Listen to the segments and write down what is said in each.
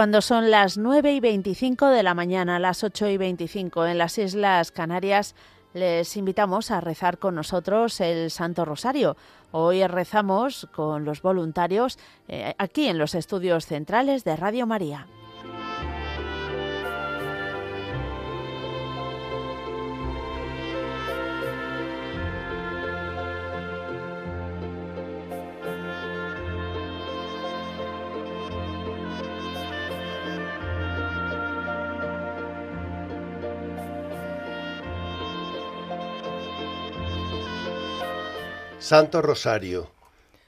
cuando son las 9 y 25 de la mañana, las 8 y 25 en las Islas Canarias, les invitamos a rezar con nosotros el Santo Rosario. Hoy rezamos con los voluntarios eh, aquí en los estudios centrales de Radio María. Santo Rosario,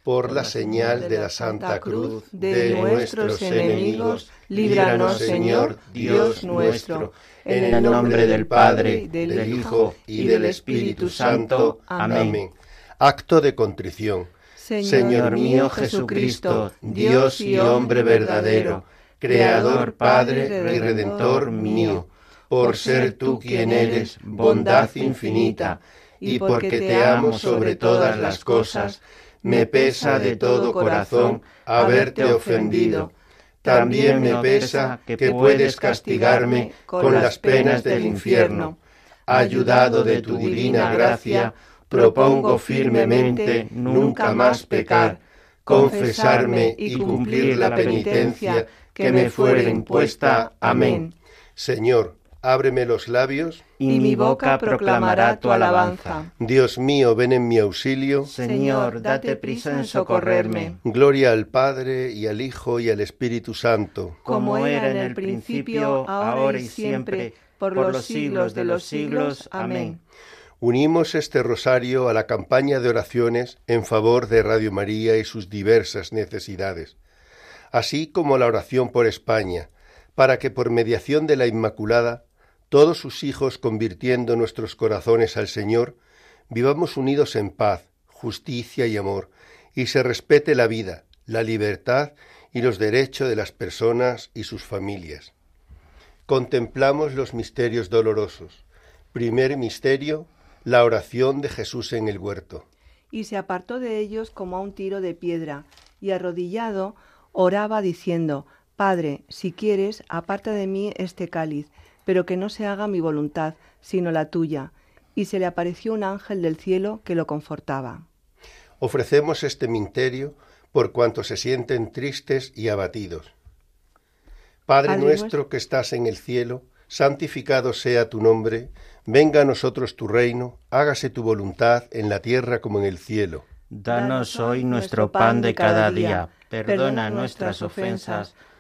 por la señal de la Santa Cruz de nuestros enemigos, líbranos, Señor, Dios nuestro, en el nombre del Padre, del Hijo y del Espíritu Santo. Amén. Acto de contrición. Señor mío Jesucristo, Dios y hombre verdadero, Creador, Padre y Redentor mío, por ser tú quien eres, bondad infinita, y porque te amo sobre todas las cosas, me pesa de todo corazón haberte ofendido. También me pesa que puedes castigarme con las penas del infierno. Ayudado de tu divina gracia, propongo firmemente nunca más pecar, confesarme y cumplir la penitencia que me fuere impuesta. Amén. Señor, ábreme los labios, y mi boca proclamará tu alabanza. Dios mío, ven en mi auxilio. Señor, date prisa en socorrerme. Gloria al Padre y al Hijo y al Espíritu Santo. Como era en el principio, ahora y siempre, por los siglos de los siglos. Amén. Unimos este rosario a la campaña de oraciones en favor de Radio María y sus diversas necesidades, así como la oración por España, para que por mediación de la Inmaculada todos sus hijos convirtiendo nuestros corazones al Señor, vivamos unidos en paz, justicia y amor, y se respete la vida, la libertad y los derechos de las personas y sus familias. Contemplamos los misterios dolorosos. Primer misterio, la oración de Jesús en el huerto. Y se apartó de ellos como a un tiro de piedra, y arrodillado oraba diciendo, Padre, si quieres, aparta de mí este cáliz, pero que no se haga mi voluntad, sino la tuya. Y se le apareció un ángel del cielo que lo confortaba. Ofrecemos este misterio por cuanto se sienten tristes y abatidos. Padre, nuestro que estás en el cielo, santificado sea tu nombre, venga a nosotros tu reino, hágase tu voluntad en la tierra como en el cielo. Danos hoy nuestro pan de cada día, perdona nuestras ofensas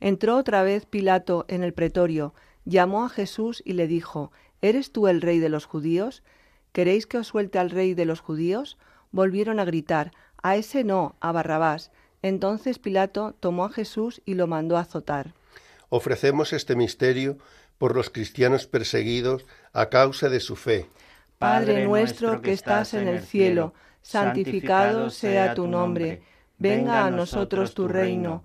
Entró otra vez Pilato en el pretorio, llamó a Jesús y le dijo, ¿Eres tú el rey de los judíos? ¿Queréis que os suelte al rey de los judíos? Volvieron a gritar, a ese no, a Barrabás. Entonces Pilato tomó a Jesús y lo mandó a azotar. Ofrecemos este misterio por los cristianos perseguidos a causa de su fe. Padre nuestro que estás en el cielo, santificado sea tu nombre, venga a nosotros tu reino,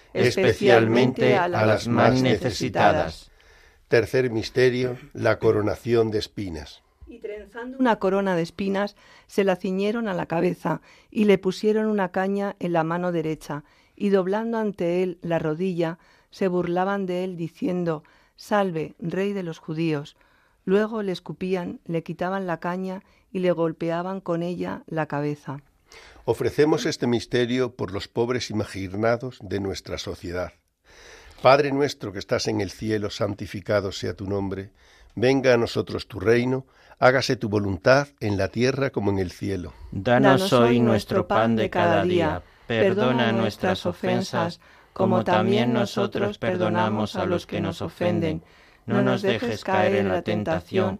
especialmente a las más necesitadas. Tercer misterio, la coronación de espinas. Y trenzando una corona de espinas, se la ciñeron a la cabeza y le pusieron una caña en la mano derecha, y doblando ante él la rodilla, se burlaban de él diciendo, Salve, rey de los judíos. Luego le escupían, le quitaban la caña y le golpeaban con ella la cabeza. Ofrecemos este misterio por los pobres imaginados de nuestra sociedad. Padre nuestro que estás en el cielo, santificado sea tu nombre, venga a nosotros tu reino, hágase tu voluntad en la tierra como en el cielo. Danos hoy nuestro pan de cada día, perdona nuestras ofensas, como también nosotros perdonamos a los que nos ofenden. No nos dejes caer en la tentación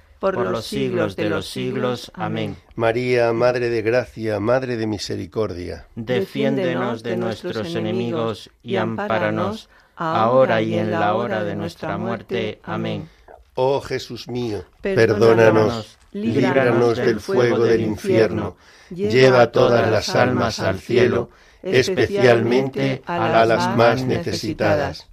por los siglos de los siglos. Amén. María, Madre de Gracia, Madre de Misericordia. Defiéndenos de nuestros enemigos y ampáranos, ahora y en la hora de nuestra muerte. Amén. Oh Jesús mío, perdónanos, líbranos del fuego del infierno, lleva todas las almas al cielo, especialmente a las más necesitadas.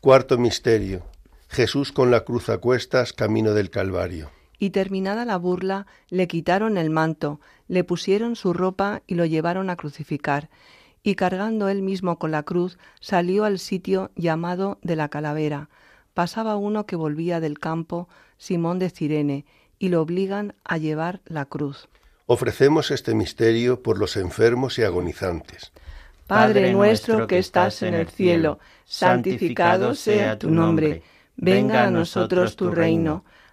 Cuarto misterio. Jesús con la cruz a cuestas, camino del Calvario Y terminada la burla, le quitaron el manto, le pusieron su ropa y lo llevaron a crucificar. Y cargando él mismo con la cruz, salió al sitio llamado de la calavera. Pasaba uno que volvía del campo, Simón de Cirene, y lo obligan a llevar la cruz. Ofrecemos este misterio por los enfermos y agonizantes. Padre nuestro que estás en el cielo, santificado sea tu nombre. Venga a nosotros tu reino.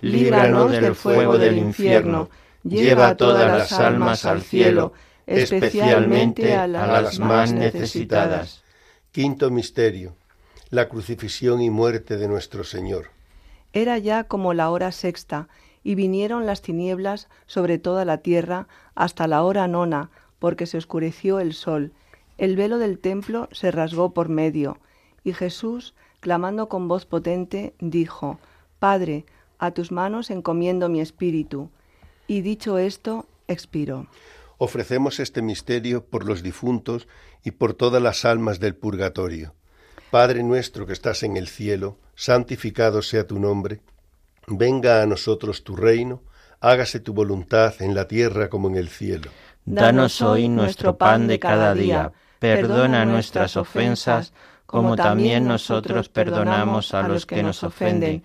líbranos del fuego del infierno, lleva todas las almas al cielo, especialmente a las más necesitadas. Quinto misterio. La crucifixión y muerte de nuestro Señor. Era ya como la hora sexta, y vinieron las tinieblas sobre toda la tierra hasta la hora nona, porque se oscureció el sol. El velo del templo se rasgó por medio, y Jesús, clamando con voz potente, dijo, Padre, a tus manos encomiendo mi espíritu. Y dicho esto, expiró. Ofrecemos este misterio por los difuntos y por todas las almas del purgatorio. Padre nuestro que estás en el cielo, santificado sea tu nombre, venga a nosotros tu reino, hágase tu voluntad en la tierra como en el cielo. Danos hoy nuestro pan de cada día, perdona nuestras ofensas, como también nosotros perdonamos a los que nos ofenden.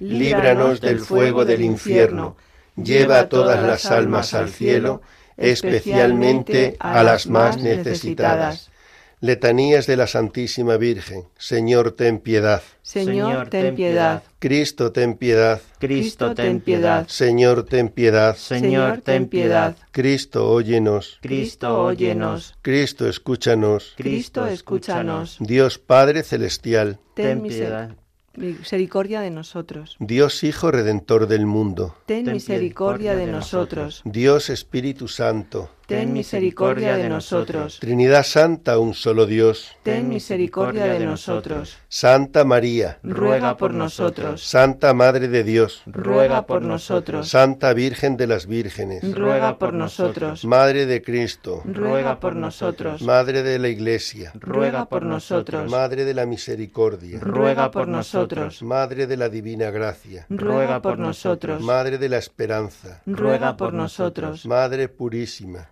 líbranos del fuego del infierno lleva a todas las almas al cielo, especialmente a las más necesitadas. Letanías de la Santísima Virgen. Señor, ten piedad. Señor, ten piedad. Cristo, ten piedad. Cristo, ten piedad. Señor, ten piedad. Señor, ten piedad. Cristo, óyenos. Cristo, óyenos. Cristo, escúchanos. Cristo, escúchanos. Dios Padre Celestial. Ten piedad misericordia de nosotros. Dios Hijo Redentor del mundo. Ten misericordia de nosotros. Dios Espíritu Santo. Ten misericordia de nosotros. Trinidad Santa, un solo Dios. Ten misericordia de nosotros. Santa María. Ruega por nosotros. Santa Madre de Dios. Ruega por nosotros. Santa Virgen de las Vírgenes. Ruega por nosotros. Madre de Cristo. Ruega por nosotros. Madre de la Iglesia. Ruega por nosotros. Madre de la Misericordia. Ruega por nosotros. Madre de la Divina Gracia. Ruega por nosotros. Madre de la Esperanza. Ruega por nosotros. Madre Purísima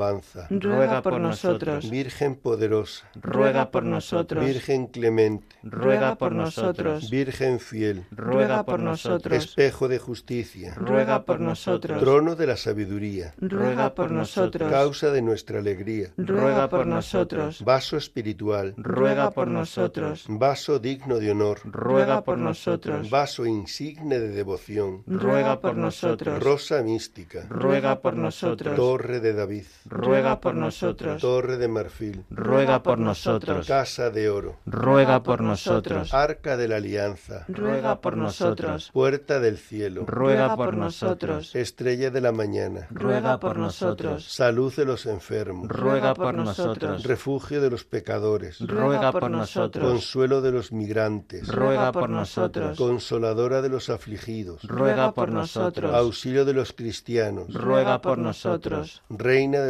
alabanza. ruega por nosotros. Virgen poderosa, ruega por nosotros. Virgen clemente, ruega por nosotros. Virgen fiel, ruega por nosotros. espejo de justicia, ruega por nosotros. trono de la sabiduría, ruega por nosotros. causa de nuestra alegría, ruega por nosotros. vaso espiritual, ruega por nosotros. vaso digno de honor, ruega por nosotros. vaso insigne de devoción, ruega por nosotros. rosa mística, ruega por nosotros. torre de David, ruega por nosotros. torre de marfil, ruega por nosotros. casa de oro, ruega por nosotros. arca de la alianza, ruega por nosotros. puerta del cielo, ruega por nosotros. estrella de la mañana, ruega por nosotros. salud de los enfermos, ruega por nosotros. refugio de los pecadores, ruega por nosotros. consuelo de los migrantes, ruega por nosotros. consoladora de los afligidos, ruega por nosotros. auxilio de los cristianos, ruega por nosotros. reina de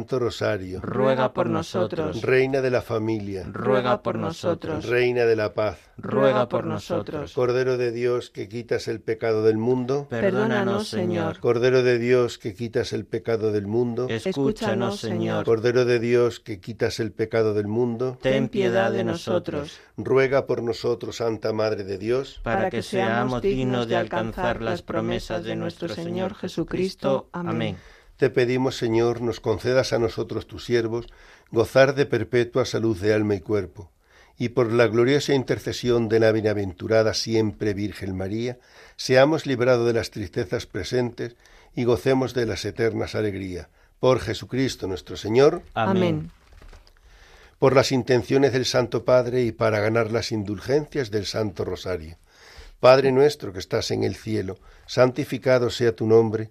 Santo Rosario, ruega por nosotros. reina de la familia, ruega por nosotros. reina de la paz, ruega por nosotros. Cordero de Dios que quitas el pecado del mundo, Perdónanos, Señor. Cordero de Dios que quitas el pecado del mundo, Escúchanos, Señor. Cordero de Dios que quitas el pecado del mundo, Ten piedad de nosotros, ruega por nosotros, Santa Madre de Dios, para que seamos dignos de alcanzar las promesas de nuestro Señor Jesucristo. Amén. Te pedimos, Señor, nos concedas a nosotros, tus siervos, gozar de perpetua salud de alma y cuerpo, y por la gloriosa intercesión de la bienaventurada siempre Virgen María, seamos librados de las tristezas presentes y gocemos de las eternas alegrías. Por Jesucristo nuestro Señor, Amén. por las intenciones del Santo Padre y para ganar las indulgencias del Santo Rosario. Padre nuestro que estás en el cielo, santificado sea tu nombre,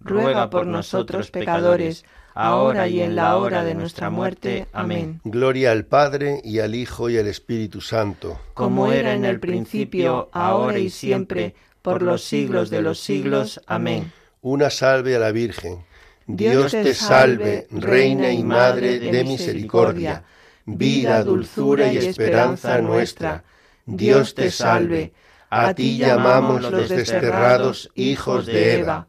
ruega por nosotros pecadores, ahora y en la hora de nuestra muerte. Amén. Gloria al Padre y al Hijo y al Espíritu Santo. Como era en el principio, ahora y siempre, por los siglos de los siglos. Amén. Una salve a la Virgen. Dios te salve, Reina y Madre de misericordia, vida, dulzura y esperanza nuestra. Dios te salve. A ti llamamos los desterrados hijos de Eva.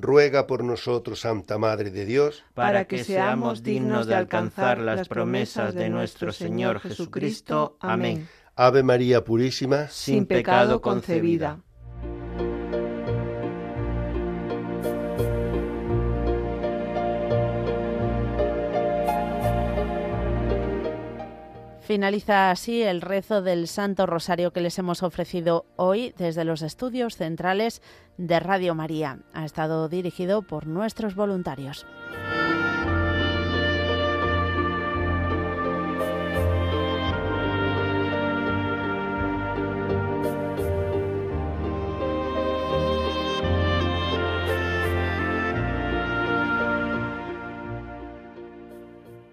Ruega por nosotros, Santa Madre de Dios, para que seamos dignos de alcanzar las promesas de nuestro Señor Jesucristo. Amén. Ave María Purísima, Sin pecado concebida. Finaliza así el rezo del Santo Rosario que les hemos ofrecido hoy desde los estudios centrales de Radio María. Ha estado dirigido por nuestros voluntarios.